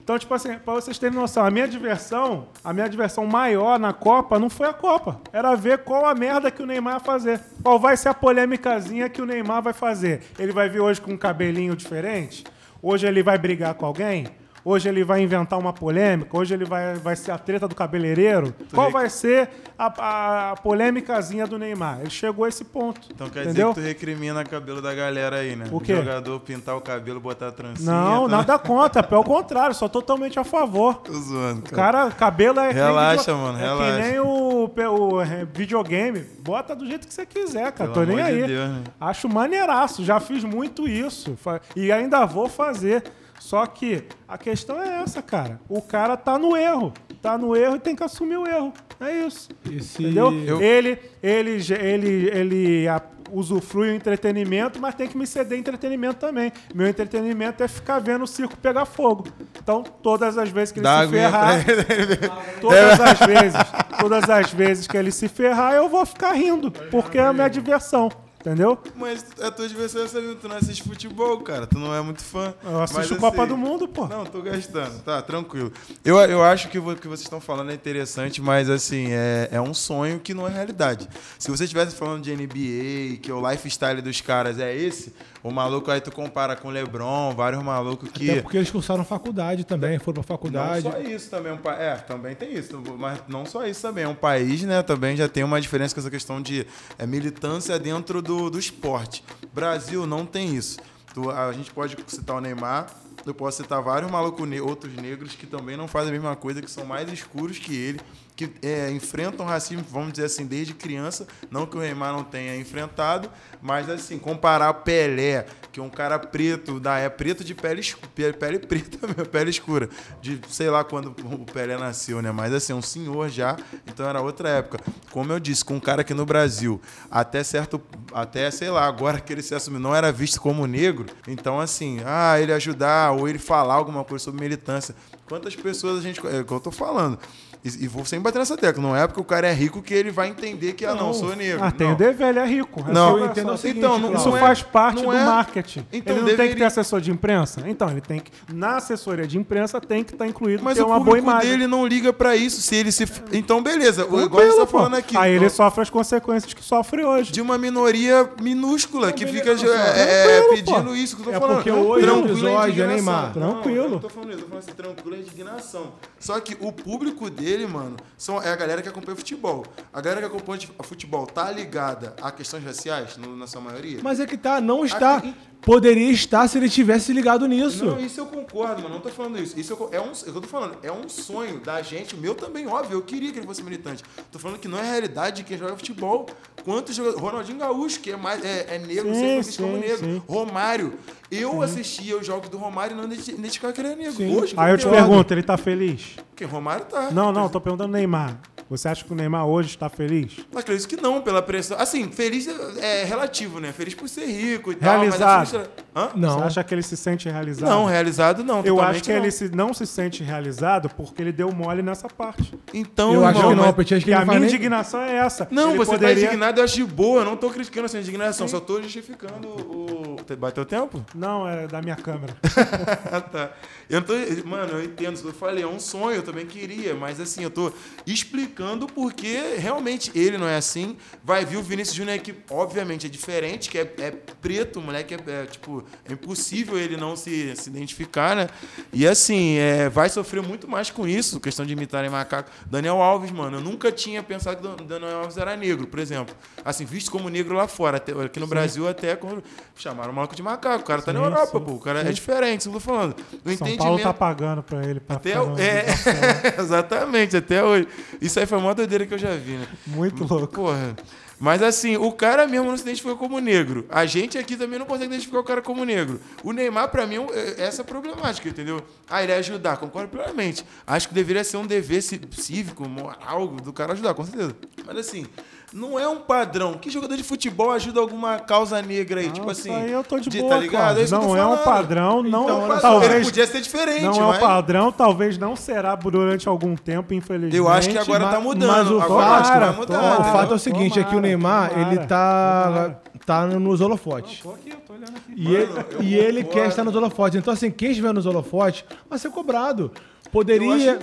Então, tipo assim, pra vocês terem noção, a minha diversão, a minha diversão maior na Copa não foi a Copa. Era ver qual a merda que o Neymar ia fazer. Qual vai ser a polêmicazinha que o Neymar vai fazer. Ele vai vir hoje com um cabelinho diferente? Hoje ele vai brigar com alguém? Hoje ele vai inventar uma polêmica? Hoje ele vai, vai ser a treta do cabeleireiro? Qual vai ser a, a polêmicazinha do Neymar? Ele chegou a esse ponto. Então quer entendeu? dizer que tu recrimina o cabelo da galera aí, né? O quê? jogador pintar o cabelo, botar a trancinha. Não, tá? nada contra. Pelo contrário, sou totalmente a favor. Tô zoando, cara. Cara, cabelo é Relaxa, video- mano, é relaxa. que nem o, o, é, videogame. Bota do jeito que você quiser, cara. Pelo Tô nem de aí. Deus, né? Acho maneiraço. Já fiz muito isso. E ainda vou fazer. Só que a questão é essa, cara. O cara tá no erro. Tá no erro e tem que assumir o erro. É isso. Esse... Entendeu? Eu- Ele, ele, ele, ele a- usufrui o entretenimento, mas tem que me ceder entretenimento também. Meu entretenimento é ficar vendo o circo pegar fogo. Então, todas as vezes que ele Dá se ferrar, todas as vezes, todas as vezes que ele se ferrar, eu vou ficar rindo, porque é a minha diversão. Entendeu? Mas a tua diversão é saber, tu não assiste futebol, cara. Tu não é muito fã. Eu assisto Mas, Copa assim, do Mundo, pô. Não, tô gastando. Tá, tranquilo. Eu, eu acho que o que vocês estão falando é interessante, mas assim, é, é um sonho que não é realidade. Se você estivesse falando de NBA, que o lifestyle dos caras é esse, o maluco aí tu compara com o LeBron, vários malucos que. Até porque eles cursaram faculdade também, foram pra Não faculdade. só isso também, um pa- é, também tem isso, mas não só isso também, é um país, né, também já tem uma diferença com essa questão de é, militância dentro do, do esporte. Brasil não tem isso. Tu- a gente pode citar o Neymar, eu posso citar vários malucos, ne- outros negros que também não fazem a mesma coisa, que são mais escuros que ele, que é, enfrentam racismo, vamos dizer assim, desde criança, não que o Neymar não tenha enfrentado, mas assim, comparar Pelé, que é um cara preto, da é preto de pele, pele, preta, pele escura, de sei lá quando o Pelé nasceu, né? Mas assim, um senhor já, então era outra época. Como eu disse, com um cara que no Brasil, até certo, até sei lá, agora que ele se assumiu, não era visto como negro, então assim, ah, ele ajudar ou ele falar alguma coisa sobre militância. Quantas pessoas a gente. É o que eu tô falando. E, e vou sempre bater nessa tecla. Não é porque o cara é rico que ele vai entender que, ah, não, sou negro. Ah, tem não. o dever, ele é rico. Não, Isso- eu entendo o seguinte, então, não, isso não é- faz parte não do é- marketing. Então, ele não tem que ter deveria- assessor de imprensa? Então, ele tem que. Na assessoria de imprensa tem que estar incluído Mas ter o uma boa público imagem. dele não liga pra isso. Se ele se. Então, beleza. igual você tá falando aqui. Aí ele então, sofre as consequências que sofre hoje. de uma minoria minúscula que fica é, é, pedindo pô. isso que eu tô É falando. porque hoje Tranquilo o é. Neymar. Não, Tranquilo. eu não tô falando isso, eu tô falando assim, tranquilo é indignação. Só que o público dele, mano, são, é a galera que acompanha futebol. A galera que acompanha futebol tá ligada a questões raciais, no- na sua maioria? Mas é que tá, não está. Aqui- Poderia estar se ele tivesse ligado nisso. Não, isso eu concordo, mano. Não tô falando isso. Isso eu- é um, é eu tô falando. É um sonho da gente, o meu também, óbvio. Eu queria que ele fosse militante. Tô falando que não é realidade de quem joga futebol. Quantos jogadores. Ronaldinho Gaúcho, que é mais é, é negro, Sim, sempre visto como sim, negro. sim. Romário. Eu assistia os jogos do Romário e não identi- identificava que ele era negro. Hoje, Aí eu te pergunto, ele tá feliz? Porque Romário tá. Não, não, tô perguntando Neymar. Você acha que o Neymar hoje está feliz? Acredito que não, pela pressão. Assim, feliz é, é relativo, né? Feliz por ser rico e tal. Realizado. Frustra- Hã? Não. Você acha que ele se sente realizado? Não, realizado não. Eu acho que não. ele se, não se sente realizado porque ele deu mole nessa parte. Então, Eu acho irmão, que não, mas- Petit, acho que E ele a não minha nem... indignação é essa. Não, Ele você poderia... tá indignado, eu acho de boa. Eu não tô criticando essa indignação, só tô justificando o. Bateu tempo? Não, é da minha câmera. Tá. Eu tô. Mano, eu entendo eu falei, é um sonho, eu também queria, mas assim, eu tô explicando porque realmente ele não é assim. Vai vir o Vinícius Júnior que, obviamente, é diferente, que é, é preto, o moleque é, é, tipo, é impossível ele não se, se identificar, né? E assim, é, vai sofrer muito mais com isso, questão de imitarem macaco. Daniel Alves, mano, eu nunca tinha pensado que o Daniel Alves era negro, por exemplo. Assim, visto como negro lá fora. Até, aqui no Brasil, até quando chamaram o maluco de macaco. O cara tá na Sim, Europa, sim, pô. O cara é diferente, isso que eu tô falando. São Paulo tá pagando pra ele. Pra Até o- é, exatamente, até hoje. Isso aí foi a maior doideira que eu já vi, né? Muito louco. Porra. Mas assim, o cara mesmo não se identificou como negro. A gente aqui também não consegue identificar o cara como negro. O Neymar, pra mim, é essa problemática, entendeu? Ah, ele é ajudar, concordo plenamente. Acho que deveria ser um dever cívico, moral do cara ajudar, com certeza. Mas assim, não é um padrão. Que jogador de futebol ajuda alguma causa negra aí? Não, tipo isso assim. aí eu tô de de- boa, tá ligado? É Não é um padrão, não. Então, mas talvez ele podia ser diferente, não é mas... um padrão, talvez não será durante algum tempo, infelizmente. Eu acho que agora tá mudando. Mas o agora acho que fato- vai mudar. tomara, o fato é o seguinte, é que o Tomara, Neymar, tomara, ele tá, tomara. tá nos holofotes. Tô aqui, eu tô olhando aqui. E ele, eu e ele quer estar nos holofotes. Então, assim, quem estiver nos holofotes vai ser cobrado. Eu Poderia.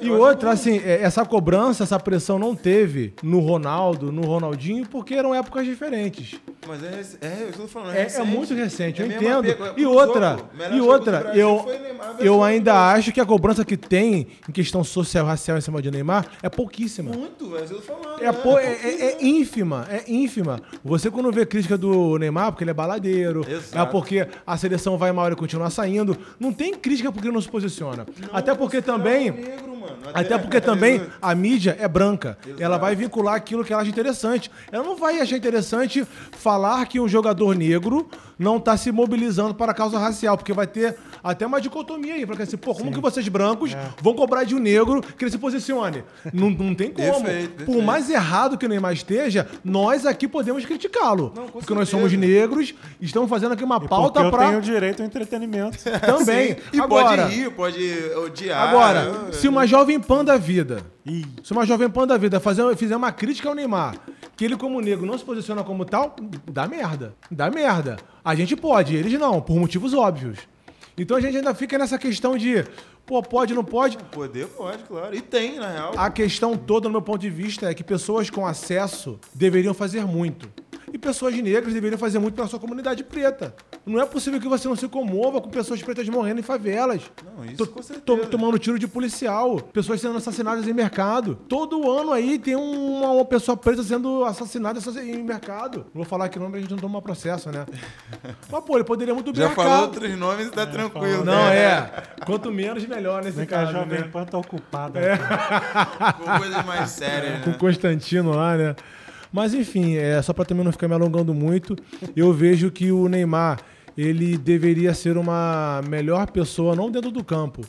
E eu outra, assim, é, essa cobrança, essa pressão não teve no Ronaldo, no Ronaldinho, porque eram épocas diferentes. Mas é, é, eu tô falando, É, é recente. muito recente, eu É mesmo entendo. apego, é E outra, e outra, eu, eu ainda acho que a cobrança que tem em questão social, racial em cima de Neymar é pouquíssima. Muito, mas eu tô falando. É, pô, é, é- é ínfima, é ínfima. Você quando vê crítica do Neymar, porque ele é baladeiro, Exato. é porque a seleção vai mal e continuar saindo, não tem crítica porque ele não se posiciona. Até porque também... Negro, mano. Até porque também a mídia é branca. Ela vai vincular aquilo que ela acha interessante. Ela não vai achar interessante falar que um jogador negro não está se mobilizando para a causa racial, porque vai ter até uma dicotomia aí. Porque assim, pô, como que vocês brancos vão cobrar de um negro que ele se posicione? Não, não tem como. Perfeito, Por perfeito. mais errado que o Neymar esteja, nós aqui podemos criticá-lo. Porque nós certeza. somos negros, estamos fazendo aqui uma Porque pauta eu para tenho direito ao entretenimento. também. Sim, E Agora, pode rir, pode odiar. Agora, eu- se uma jovem pan da vida, Ih. se uma jovem pan da vida fazer, fizer uma crítica ao Neymar, que ele como negro não se posiciona como tal, dá merda. Dá merda. A gente pode, eles não, por motivos óbvios. Então a gente ainda fica nessa questão de, pô, pode, não pode. Poder pode, claro. E tem, na real. A questão toda, no meu ponto de vista, é que pessoas com acesso deveriam fazer muito. E pessoas negras deveriam fazer muito pela sua comunidade preta. Não é possível que você não se comova com pessoas pretas morrendo em favelas. Não, isso com certeza. to- tomando tiro de policial. Pessoas sendo assassinadas em mercado. Todo ano aí tem uma, uma pessoa preta sendo assassinada em mercado. Não vou falar aqui o nome, a gente não toma processo, né? Mas, pô, ele poderia muito bem Já falou outros nomes e tá tranquilo. Não, né? é. Quanto menos, melhor nesse Vem cá, a caso, Jovem né? Pan tá ocupada. Com coisas mais sérias, com o né? Constantino lá, né? Mas enfim, é, só pra também não ficar me alongando muito, eu vejo que o Neymar, ele deveria ser uma melhor pessoa, não dentro do campo,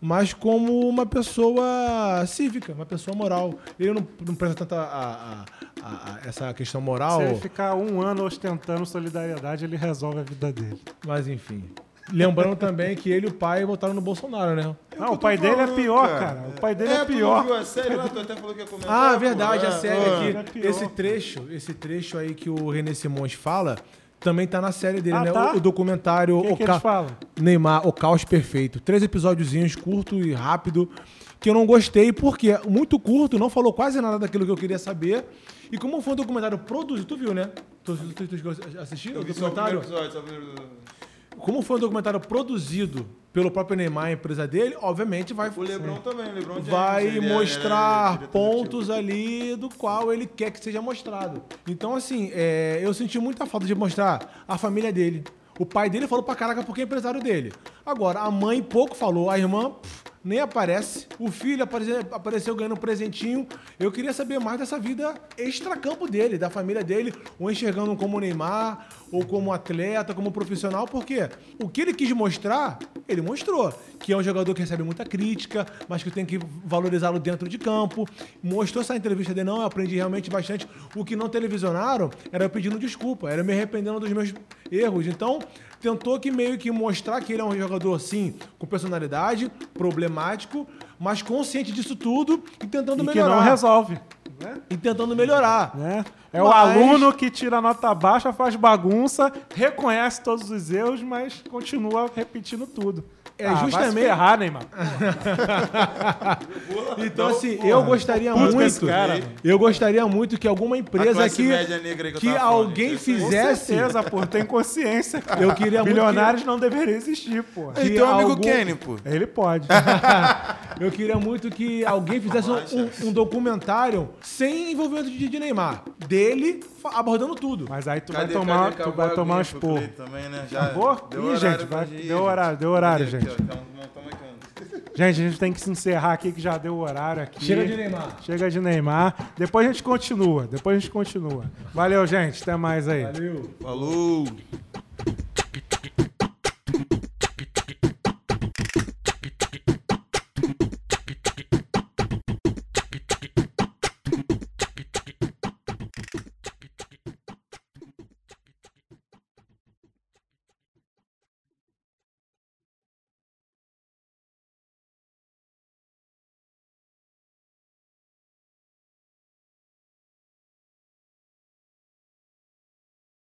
mas como uma pessoa cívica, uma pessoa moral. Ele não, não presta tanta a- a- a- a- essa questão moral, Se ele ficar um ano ostentando solidariedade, ele resolve a vida dele. mas enfim. Lembrando também que ele e o pai votaram no Bolsonaro, né? Não, o pai dele é pior, cara. O pai dele é, tu não pior. viu a série lá? Tu até falou que ia comentar. Ah, pô. verdade, a É, série ó. é aqui. esse pô. trecho, esse trecho aí que o René Simões fala, também tá na série dele, Ah, né? tá? O, o documentário que, O que Ca-? Neymar, O Caos Perfeito. Três episódiozinhos curto e rápido, que eu não gostei, porque é muito curto, não falou quase nada daquilo que eu queria saber. E como foi um documentário produzido, tu viu, né? Tu, tu, tu, tu assistiu Eu o vi só o documentário? primeiro episódio, só o primeiro... Como foi um documentário produzido pelo próprio Neymar, a empresa dele, obviamente vai O Lebron também, o Lebron James, vai é- ele é mostrar diretor pontos ali do qual ele quer que seja mostrado. Então, assim, é, eu senti muita falta de mostrar a família dele. O pai dele falou pra caraca porque é empresário dele. Agora, a mãe pouco falou, a irmã pff, nem aparece. O filho apareceu, apareceu ganhando um presentinho. Eu queria saber mais dessa vida extracampo dele, da família dele, ou enxergando como Neymar, ou como atleta, como profissional, porque o que ele quis mostrar, ele mostrou. Que é um jogador que recebe muita crítica, mas que tem que valorizá-lo dentro de campo. Mostrou essa entrevista dele, não, eu aprendi realmente bastante. O que não televisionaram era eu pedindo desculpa, era eu me arrependendo dos meus erros. Então, tentou que meio que mostrar que ele é um jogador, sim, com personalidade, problemático, mas consciente disso tudo e tentando E que melhorar. não resolve. E tentando melhorar. Né? É o Mas- aluno que tira nota baixa, faz bagunça, reconhece todos os erros, mas continua repetindo tudo. É Ah, justamente- ferrar, Neymar. Então, assim, eu gostaria esse muito. cara, eu gostaria muito que alguma empresa aqui. média negra que que falando, alguém aí. Com fizesse. certeza, pô. Tem consciência, cara. Eu queria muito Bilionários não deveriam existir, pô. E que teu amigo algum- Kenny, pô. Ele pode. Eu queria muito que alguém fizesse um, um- um documentário sem envolvimento de, de Neymar. Dele abordando tudo. Mas aí tu Cadê, vai tomar, cadê? tu vai tomar um. Cleiton também, né? Já Acabou? Ih, gente, vai- gente ir, deu horário, deu horário, Cadê aqui, gente. ó? Então, aqui. Gente, a gente tem que se encerrar aqui que já deu o horário aqui. Chega de Neymar. Chega de Neymar. Depois a gente continua. Depois a gente continua. Valeu, gente. Até mais aí. Valeu. Falou!